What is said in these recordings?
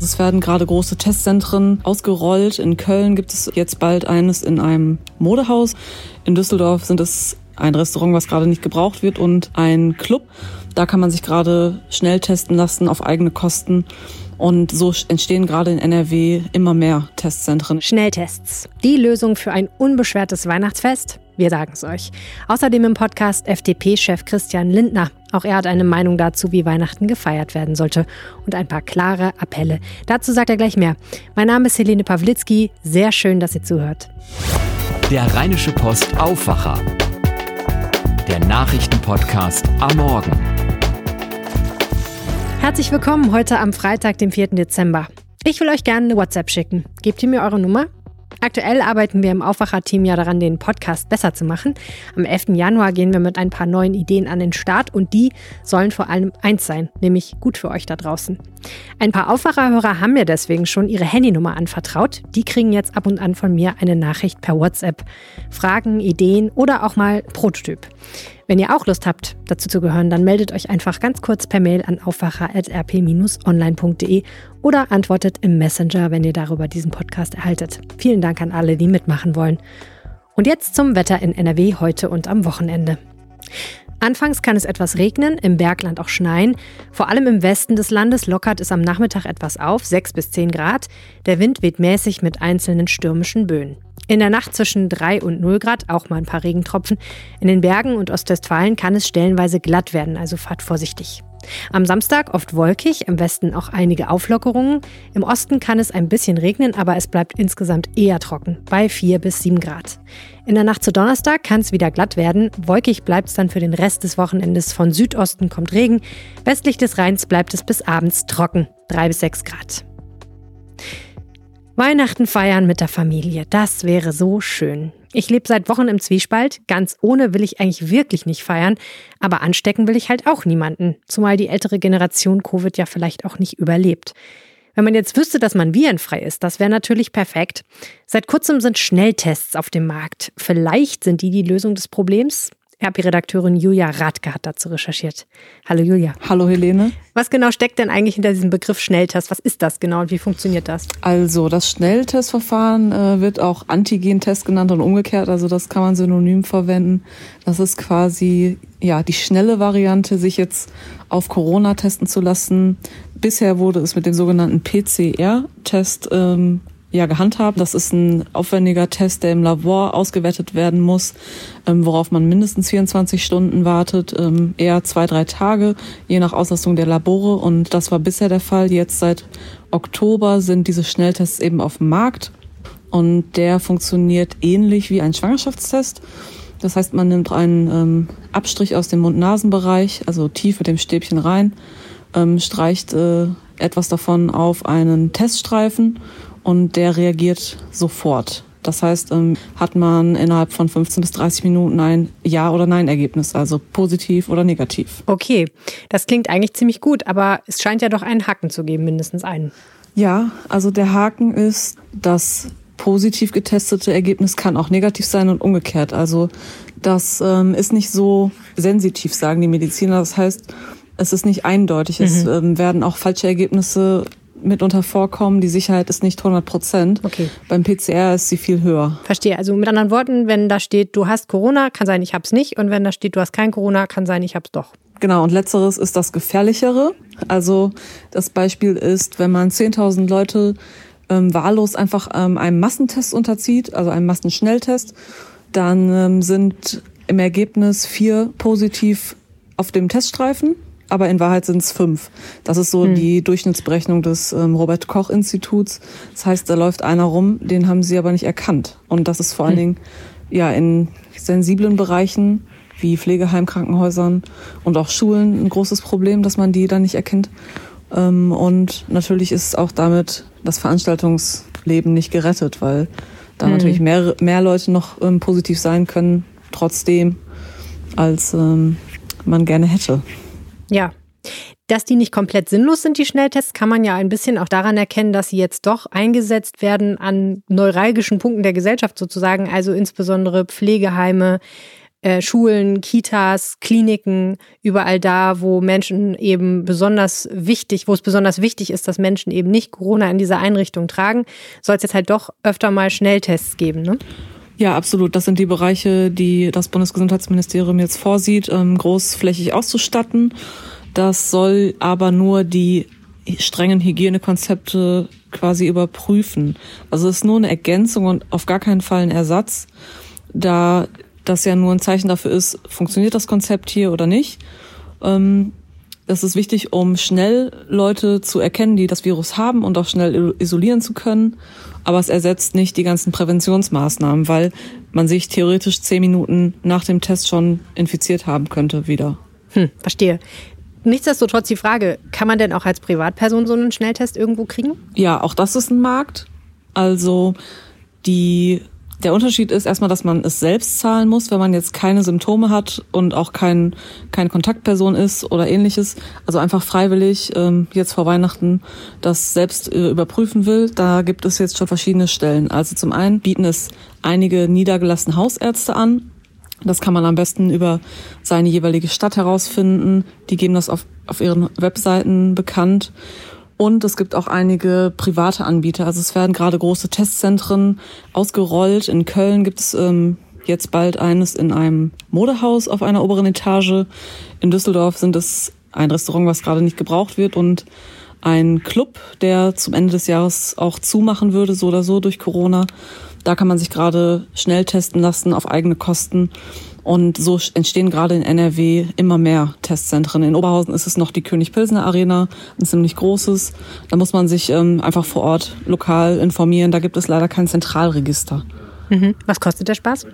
Es werden gerade große Testzentren ausgerollt. In Köln gibt es jetzt bald eines in einem Modehaus. In Düsseldorf sind es ein Restaurant, was gerade nicht gebraucht wird und ein Club. Da kann man sich gerade schnell testen lassen auf eigene Kosten. Und so entstehen gerade in NRW immer mehr Testzentren. Schnelltests. Die Lösung für ein unbeschwertes Weihnachtsfest? Wir sagen es euch. Außerdem im Podcast FDP-Chef Christian Lindner. Auch er hat eine Meinung dazu, wie Weihnachten gefeiert werden sollte. Und ein paar klare Appelle. Dazu sagt er gleich mehr. Mein Name ist Helene Pawlitzki. Sehr schön, dass ihr zuhört. Der Rheinische Post Aufwacher. Der Nachrichtenpodcast am Morgen. Herzlich willkommen heute am Freitag, dem 4. Dezember. Ich will euch gerne eine WhatsApp schicken. Gebt ihr mir eure Nummer? Aktuell arbeiten wir im Aufwacher-Team ja daran, den Podcast besser zu machen. Am 11. Januar gehen wir mit ein paar neuen Ideen an den Start und die sollen vor allem eins sein, nämlich gut für euch da draußen. Ein paar Aufwacherhörer haben mir deswegen schon ihre Handynummer anvertraut. Die kriegen jetzt ab und an von mir eine Nachricht per WhatsApp. Fragen, Ideen oder auch mal Prototyp. Wenn ihr auch Lust habt, dazu zu gehören, dann meldet euch einfach ganz kurz per Mail an aufwacher.rp-online.de oder antwortet im Messenger, wenn ihr darüber diesen Podcast erhaltet. Vielen Dank an alle, die mitmachen wollen. Und jetzt zum Wetter in NRW heute und am Wochenende. Anfangs kann es etwas regnen, im Bergland auch schneien. Vor allem im Westen des Landes lockert es am Nachmittag etwas auf, 6 bis 10 Grad. Der Wind weht mäßig mit einzelnen stürmischen Böen. In der Nacht zwischen 3 und 0 Grad auch mal ein paar Regentropfen. In den Bergen und Ostwestfalen kann es stellenweise glatt werden, also fahrt vorsichtig. Am Samstag oft wolkig, im Westen auch einige Auflockerungen. Im Osten kann es ein bisschen regnen, aber es bleibt insgesamt eher trocken, bei 4 bis 7 Grad. In der Nacht zu Donnerstag kann es wieder glatt werden. Wolkig bleibt es dann für den Rest des Wochenendes. Von Südosten kommt Regen. Westlich des Rheins bleibt es bis abends trocken, 3 bis 6 Grad. Weihnachten feiern mit der Familie, das wäre so schön. Ich lebe seit Wochen im Zwiespalt. Ganz ohne will ich eigentlich wirklich nicht feiern, aber anstecken will ich halt auch niemanden, zumal die ältere Generation Covid ja vielleicht auch nicht überlebt. Wenn man jetzt wüsste, dass man virenfrei ist, das wäre natürlich perfekt. Seit kurzem sind Schnelltests auf dem Markt. Vielleicht sind die die Lösung des Problems. RP-Redakteurin Julia Radke hat dazu recherchiert. Hallo Julia. Hallo Helene. Was genau steckt denn eigentlich hinter diesem Begriff Schnelltest? Was ist das genau und wie funktioniert das? Also das Schnelltestverfahren äh, wird auch Antigentest genannt und umgekehrt. Also das kann man synonym verwenden. Das ist quasi ja die schnelle Variante, sich jetzt auf Corona testen zu lassen. Bisher wurde es mit dem sogenannten PCR-Test ähm, ja gehandhabt. Das ist ein aufwendiger Test, der im Labor ausgewertet werden muss, ähm, worauf man mindestens 24 Stunden wartet, ähm, eher zwei, drei Tage, je nach Auslastung der Labore. Und das war bisher der Fall. Jetzt seit Oktober sind diese Schnelltests eben auf dem Markt. Und der funktioniert ähnlich wie ein Schwangerschaftstest. Das heißt, man nimmt einen ähm, Abstrich aus dem Mund-Nasen-Bereich, also tief mit dem Stäbchen rein, ähm, streicht äh, etwas davon auf einen Teststreifen und der reagiert sofort. Das heißt, ähm, hat man innerhalb von 15 bis 30 Minuten ein Ja- oder Nein-Ergebnis, also positiv oder negativ. Okay, das klingt eigentlich ziemlich gut, aber es scheint ja doch einen Haken zu geben, mindestens einen. Ja, also der Haken ist, das positiv getestete Ergebnis kann auch negativ sein und umgekehrt. Also das ähm, ist nicht so sensitiv, sagen die Mediziner. Das heißt, es ist nicht eindeutig. Mhm. Es ähm, werden auch falsche Ergebnisse mitunter vorkommen. Die Sicherheit ist nicht 100 Prozent. Okay. Beim PCR ist sie viel höher. Verstehe. Also mit anderen Worten, wenn da steht, du hast Corona, kann sein, ich hab's nicht. Und wenn da steht, du hast kein Corona, kann sein, ich hab's doch. Genau, und letzteres ist das Gefährlichere. Also das Beispiel ist, wenn man 10.000 Leute ähm, wahllos einfach ähm, einem Massentest unterzieht, also einem Massenschnelltest, dann ähm, sind im Ergebnis vier positiv auf dem Teststreifen aber in Wahrheit sind es fünf. Das ist so hm. die Durchschnittsberechnung des ähm, Robert Koch Instituts. Das heißt, da läuft einer rum, den haben sie aber nicht erkannt. Und das ist vor allen hm. Dingen ja in sensiblen Bereichen wie Pflegeheim, Krankenhäusern und auch Schulen ein großes Problem, dass man die dann nicht erkennt. Ähm, und natürlich ist auch damit das Veranstaltungsleben nicht gerettet, weil da hm. natürlich mehr, mehr Leute noch ähm, positiv sein können, trotzdem, als ähm, man gerne hätte. Ja. Dass die nicht komplett sinnlos sind, die Schnelltests, kann man ja ein bisschen auch daran erkennen, dass sie jetzt doch eingesetzt werden an neuralgischen Punkten der Gesellschaft sozusagen, also insbesondere Pflegeheime, äh, Schulen, Kitas, Kliniken, überall da, wo Menschen eben besonders wichtig, wo es besonders wichtig ist, dass Menschen eben nicht Corona in dieser Einrichtung tragen, soll es jetzt halt doch öfter mal Schnelltests geben, ne? Ja, absolut. Das sind die Bereiche, die das Bundesgesundheitsministerium jetzt vorsieht, ähm, großflächig auszustatten. Das soll aber nur die strengen Hygienekonzepte quasi überprüfen. Also es ist nur eine Ergänzung und auf gar keinen Fall ein Ersatz, da das ja nur ein Zeichen dafür ist, funktioniert das Konzept hier oder nicht. Ähm, das ist wichtig, um schnell Leute zu erkennen, die das Virus haben und auch schnell isolieren zu können. Aber es ersetzt nicht die ganzen Präventionsmaßnahmen, weil man sich theoretisch zehn Minuten nach dem Test schon infiziert haben könnte wieder. Hm, verstehe. Nichtsdestotrotz die Frage, kann man denn auch als Privatperson so einen Schnelltest irgendwo kriegen? Ja, auch das ist ein Markt. Also die, der Unterschied ist erstmal, dass man es selbst zahlen muss, wenn man jetzt keine Symptome hat und auch kein, keine Kontaktperson ist oder ähnliches. Also einfach freiwillig ähm, jetzt vor Weihnachten das selbst äh, überprüfen will. Da gibt es jetzt schon verschiedene Stellen. Also zum einen bieten es einige niedergelassene Hausärzte an, das kann man am besten über seine jeweilige Stadt herausfinden. Die geben das auf, auf ihren Webseiten bekannt. Und es gibt auch einige private Anbieter. Also es werden gerade große Testzentren ausgerollt. In Köln gibt es ähm, jetzt bald eines in einem Modehaus auf einer oberen Etage. In Düsseldorf sind es ein Restaurant, was gerade nicht gebraucht wird und ein Club, der zum Ende des Jahres auch zumachen würde, so oder so durch Corona. Da kann man sich gerade schnell testen lassen auf eigene Kosten. Und so entstehen gerade in NRW immer mehr Testzentren. In Oberhausen ist es noch die König-Pilsner Arena, ein ziemlich großes. Da muss man sich ähm, einfach vor Ort lokal informieren. Da gibt es leider kein Zentralregister. Mhm. Was kostet der Spaß?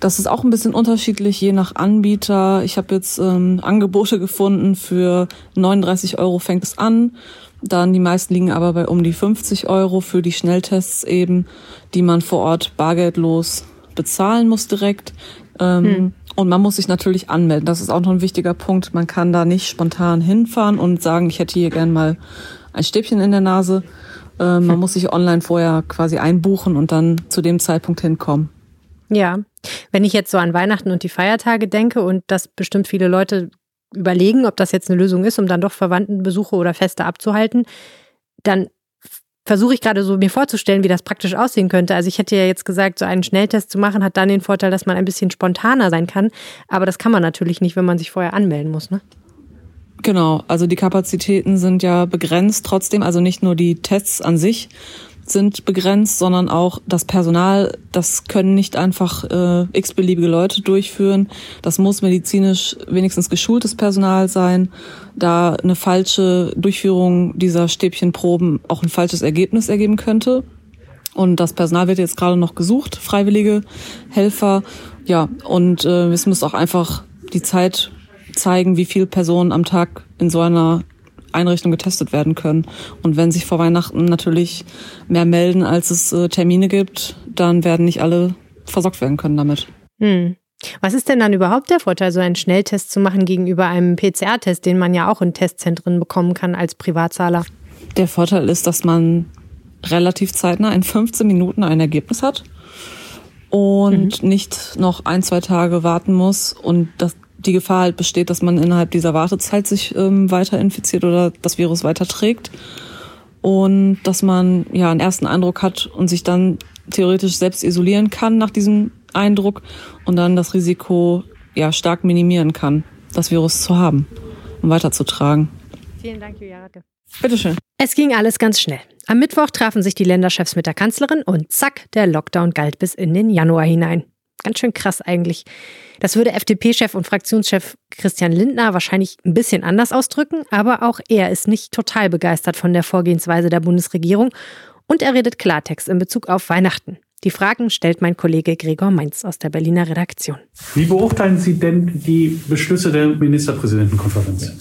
Das ist auch ein bisschen unterschiedlich, je nach Anbieter. Ich habe jetzt ähm, Angebote gefunden für 39 Euro fängt es an. Dann die meisten liegen aber bei um die 50 Euro für die Schnelltests eben, die man vor Ort bargeldlos bezahlen muss direkt. Ähm, hm. Und man muss sich natürlich anmelden. Das ist auch noch ein wichtiger Punkt. Man kann da nicht spontan hinfahren und sagen, ich hätte hier gern mal ein Stäbchen in der Nase. Äh, man hm. muss sich online vorher quasi einbuchen und dann zu dem Zeitpunkt hinkommen. Ja, wenn ich jetzt so an Weihnachten und die Feiertage denke und das bestimmt viele Leute überlegen, ob das jetzt eine Lösung ist, um dann doch Verwandtenbesuche oder Feste abzuhalten, dann versuche ich gerade so mir vorzustellen, wie das praktisch aussehen könnte. Also ich hätte ja jetzt gesagt, so einen Schnelltest zu machen, hat dann den Vorteil, dass man ein bisschen spontaner sein kann. Aber das kann man natürlich nicht, wenn man sich vorher anmelden muss, ne? Genau, also die Kapazitäten sind ja begrenzt trotzdem, also nicht nur die Tests an sich, sind begrenzt, sondern auch das Personal, das können nicht einfach äh, x-beliebige Leute durchführen. Das muss medizinisch wenigstens geschultes Personal sein, da eine falsche Durchführung dieser Stäbchenproben auch ein falsches Ergebnis ergeben könnte. Und das Personal wird jetzt gerade noch gesucht, freiwillige Helfer. Ja, und äh, es muss auch einfach die Zeit zeigen, wie viele Personen am Tag in so einer Einrichtungen getestet werden können. Und wenn sich vor Weihnachten natürlich mehr melden, als es äh, Termine gibt, dann werden nicht alle versorgt werden können damit. Hm. Was ist denn dann überhaupt der Vorteil, so einen Schnelltest zu machen gegenüber einem PCR-Test, den man ja auch in Testzentren bekommen kann als Privatzahler? Der Vorteil ist, dass man relativ zeitnah in 15 Minuten ein Ergebnis hat und mhm. nicht noch ein, zwei Tage warten muss und das die Gefahr halt besteht, dass man innerhalb dieser Wartezeit sich ähm, weiter infiziert oder das Virus weiter trägt. Und dass man ja einen ersten Eindruck hat und sich dann theoretisch selbst isolieren kann nach diesem Eindruck und dann das Risiko ja stark minimieren kann, das Virus zu haben und weiterzutragen. Vielen Dank, Julia Racke. Bitteschön. Es ging alles ganz schnell. Am Mittwoch trafen sich die Länderchefs mit der Kanzlerin und zack, der Lockdown galt bis in den Januar hinein. Ganz schön krass eigentlich. Das würde FDP-Chef und Fraktionschef Christian Lindner wahrscheinlich ein bisschen anders ausdrücken, aber auch er ist nicht total begeistert von der Vorgehensweise der Bundesregierung und er redet Klartext in Bezug auf Weihnachten. Die Fragen stellt mein Kollege Gregor Mainz aus der Berliner Redaktion. Wie beurteilen Sie denn die Beschlüsse der Ministerpräsidentenkonferenz?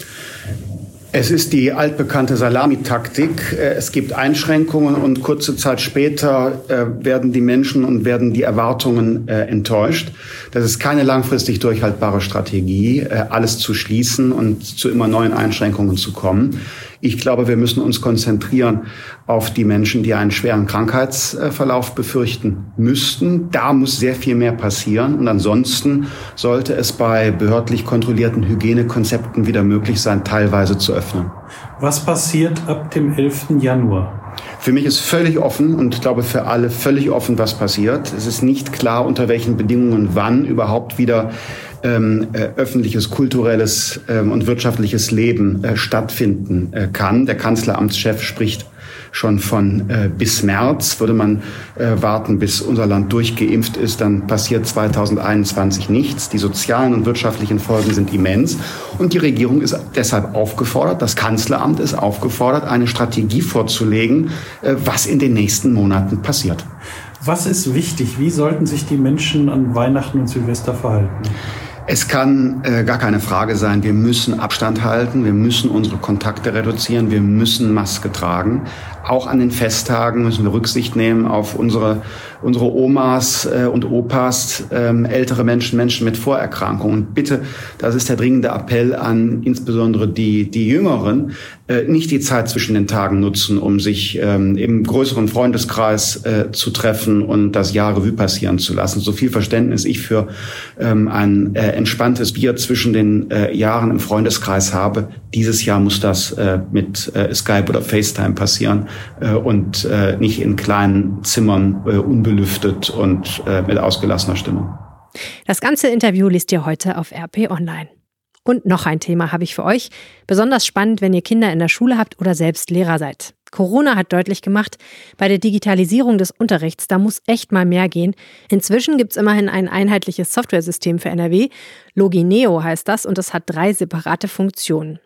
Es ist die altbekannte Salamitaktik. Äh, es gibt Einschränkungen und kurze Zeit später äh, werden die Menschen und werden die Erwartungen äh, enttäuscht. Das ist keine langfristig durchhaltbare Strategie, alles zu schließen und zu immer neuen Einschränkungen zu kommen. Ich glaube, wir müssen uns konzentrieren auf die Menschen, die einen schweren Krankheitsverlauf befürchten müssten. Da muss sehr viel mehr passieren. Und ansonsten sollte es bei behördlich kontrollierten Hygienekonzepten wieder möglich sein, teilweise zu öffnen. Was passiert ab dem 11. Januar? Für mich ist völlig offen und ich glaube für alle völlig offen, was passiert. Es ist nicht klar, unter welchen Bedingungen wann überhaupt wieder ähm, äh, öffentliches, kulturelles ähm, und wirtschaftliches Leben äh, stattfinden äh, kann. Der Kanzleramtschef spricht schon von äh, bis März. Würde man äh, warten, bis unser Land durchgeimpft ist, dann passiert 2021 nichts. Die sozialen und wirtschaftlichen Folgen sind immens. Und die Regierung ist deshalb aufgefordert, das Kanzleramt ist aufgefordert, eine Strategie vorzulegen, äh, was in den nächsten Monaten passiert. Was ist wichtig? Wie sollten sich die Menschen an Weihnachten und Silvester verhalten? Es kann äh, gar keine Frage sein, wir müssen Abstand halten, wir müssen unsere Kontakte reduzieren, wir müssen Maske tragen. Auch an den Festtagen müssen wir Rücksicht nehmen auf unsere, unsere Omas äh, und Opas, ähm, ältere Menschen, Menschen mit Vorerkrankungen. Und bitte, das ist der dringende Appell an insbesondere die, die Jüngeren, nicht die Zeit zwischen den Tagen nutzen, um sich ähm, im größeren Freundeskreis äh, zu treffen und das Jahr Revue passieren zu lassen. So viel Verständnis ich für ähm, ein äh, entspanntes Bier zwischen den äh, Jahren im Freundeskreis habe. Dieses Jahr muss das äh, mit äh, Skype oder FaceTime passieren äh, und äh, nicht in kleinen Zimmern äh, unbelüftet und äh, mit ausgelassener Stimmung. Das ganze Interview liest ihr heute auf RP Online. Und noch ein Thema habe ich für euch. Besonders spannend, wenn ihr Kinder in der Schule habt oder selbst Lehrer seid. Corona hat deutlich gemacht, bei der Digitalisierung des Unterrichts, da muss echt mal mehr gehen. Inzwischen gibt es immerhin ein einheitliches Softwaresystem für NRW. Logineo heißt das und es hat drei separate Funktionen.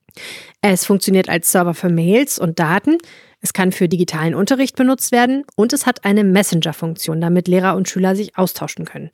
Es funktioniert als Server für Mails und Daten. Es kann für digitalen Unterricht benutzt werden und es hat eine Messenger-Funktion, damit Lehrer und Schüler sich austauschen können.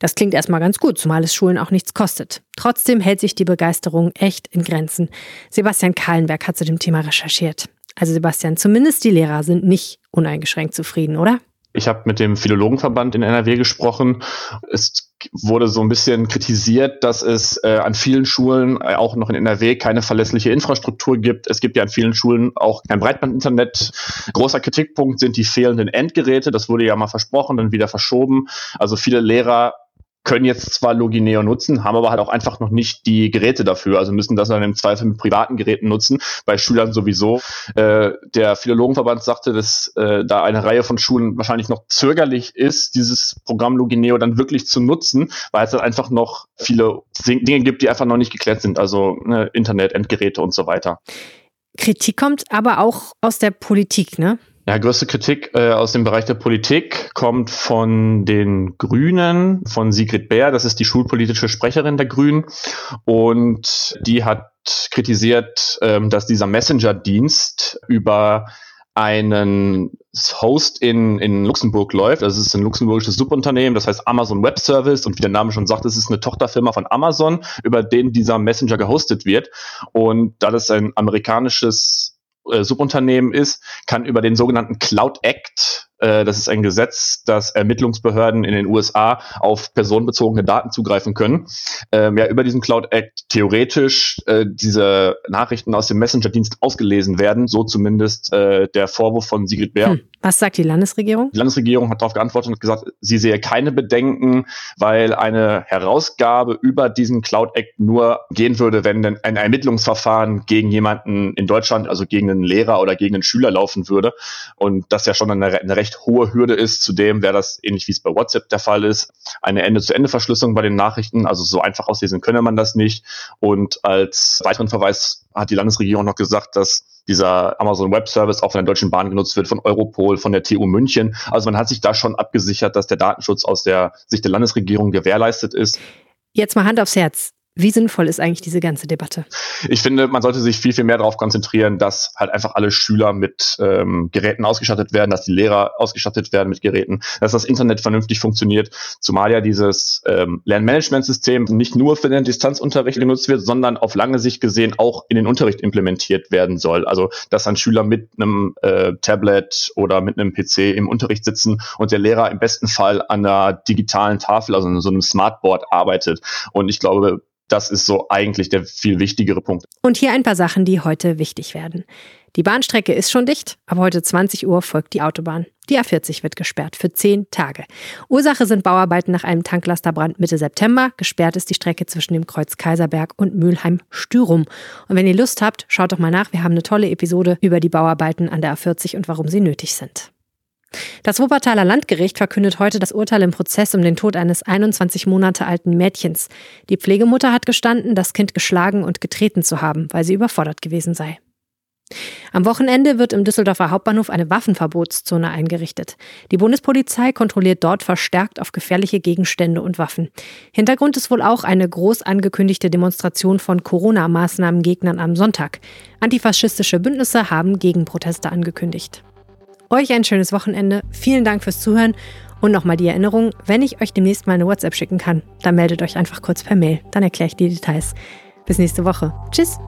Das klingt erstmal ganz gut, zumal es Schulen auch nichts kostet. Trotzdem hält sich die Begeisterung echt in Grenzen. Sebastian Kahlenberg hat zu dem Thema recherchiert. Also Sebastian, zumindest die Lehrer sind nicht uneingeschränkt zufrieden, oder? Ich habe mit dem Philologenverband in NRW gesprochen. Es wurde so ein bisschen kritisiert, dass es äh, an vielen Schulen, äh, auch noch in NRW, keine verlässliche Infrastruktur gibt. Es gibt ja an vielen Schulen auch kein Breitbandinternet. Großer Kritikpunkt sind die fehlenden Endgeräte. Das wurde ja mal versprochen, dann wieder verschoben. Also viele Lehrer können jetzt zwar Logineo nutzen, haben aber halt auch einfach noch nicht die Geräte dafür, also müssen das dann im Zweifel mit privaten Geräten nutzen, bei Schülern sowieso. Äh, der Philologenverband sagte, dass äh, da eine Reihe von Schulen wahrscheinlich noch zögerlich ist, dieses Programm Logineo dann wirklich zu nutzen, weil es dann einfach noch viele Dinge gibt, die einfach noch nicht geklärt sind, also ne, Internet, Endgeräte und so weiter. Kritik kommt aber auch aus der Politik, ne? Ja, größte Kritik äh, aus dem Bereich der Politik kommt von den Grünen, von Sigrid Bär, das ist die schulpolitische Sprecherin der Grünen. Und die hat kritisiert, ähm, dass dieser Messenger-Dienst über einen Host in, in Luxemburg läuft. Das ist ein luxemburgisches Subunternehmen, das heißt Amazon Web Service und wie der Name schon sagt, es ist eine Tochterfirma von Amazon, über den dieser Messenger gehostet wird. Und da das ein amerikanisches äh, Subunternehmen ist, kann über den sogenannten Cloud Act äh, das ist ein Gesetz, dass Ermittlungsbehörden in den USA auf personenbezogene Daten zugreifen können. Ähm, ja, über diesen Cloud Act theoretisch äh, diese Nachrichten aus dem Messenger-Dienst ausgelesen werden, so zumindest äh, der Vorwurf von Sigrid Bär. Hm. Was sagt die Landesregierung? Die Landesregierung hat darauf geantwortet und gesagt, sie sehe keine Bedenken, weil eine Herausgabe über diesen Cloud Act nur gehen würde, wenn denn ein Ermittlungsverfahren gegen jemanden in Deutschland, also gegen einen Lehrer oder gegen einen Schüler laufen würde. Und das ja schon eine, eine recht hohe Hürde ist. Zudem wäre das ähnlich wie es bei WhatsApp der Fall ist, eine Ende-zu-Ende-Verschlüsselung bei den Nachrichten. Also so einfach auslesen könne man das nicht. Und als weiteren Verweis hat die Landesregierung noch gesagt, dass dieser Amazon Web Service auch von der Deutschen Bahn genutzt wird, von Europol, von der TU München. Also man hat sich da schon abgesichert, dass der Datenschutz aus der Sicht der Landesregierung gewährleistet ist. Jetzt mal Hand aufs Herz. Wie sinnvoll ist eigentlich diese ganze Debatte? Ich finde, man sollte sich viel, viel mehr darauf konzentrieren, dass halt einfach alle Schüler mit ähm, Geräten ausgestattet werden, dass die Lehrer ausgestattet werden mit Geräten, dass das Internet vernünftig funktioniert, zumal ja dieses ähm, Lernmanagementsystem nicht nur für den Distanzunterricht genutzt wird, sondern auf lange Sicht gesehen auch in den Unterricht implementiert werden soll. Also, dass dann Schüler mit einem äh, Tablet oder mit einem PC im Unterricht sitzen und der Lehrer im besten Fall an einer digitalen Tafel, also so einem Smartboard arbeitet. Und ich glaube, das ist so eigentlich der viel wichtigere Punkt. Und hier ein paar Sachen, die heute wichtig werden. Die Bahnstrecke ist schon dicht, aber heute 20 Uhr folgt die Autobahn. Die A40 wird gesperrt für zehn Tage. Ursache sind Bauarbeiten nach einem Tanklasterbrand Mitte September. Gesperrt ist die Strecke zwischen dem Kreuz Kaiserberg und Mülheim-Stürum. Und wenn ihr Lust habt, schaut doch mal nach. Wir haben eine tolle Episode über die Bauarbeiten an der A40 und warum sie nötig sind. Das Wuppertaler Landgericht verkündet heute das Urteil im Prozess um den Tod eines 21 Monate alten Mädchens. Die Pflegemutter hat gestanden, das Kind geschlagen und getreten zu haben, weil sie überfordert gewesen sei. Am Wochenende wird im Düsseldorfer Hauptbahnhof eine Waffenverbotszone eingerichtet. Die Bundespolizei kontrolliert dort verstärkt auf gefährliche Gegenstände und Waffen. Hintergrund ist wohl auch eine groß angekündigte Demonstration von Corona-Maßnahmengegnern am Sonntag. Antifaschistische Bündnisse haben Gegenproteste angekündigt. Euch ein schönes Wochenende. Vielen Dank fürs Zuhören. Und nochmal die Erinnerung, wenn ich euch demnächst mal eine WhatsApp schicken kann, dann meldet euch einfach kurz per Mail. Dann erkläre ich die Details. Bis nächste Woche. Tschüss.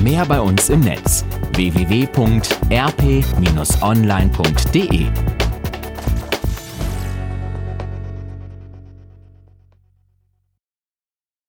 Mehr bei uns im Netz www.rp-online.de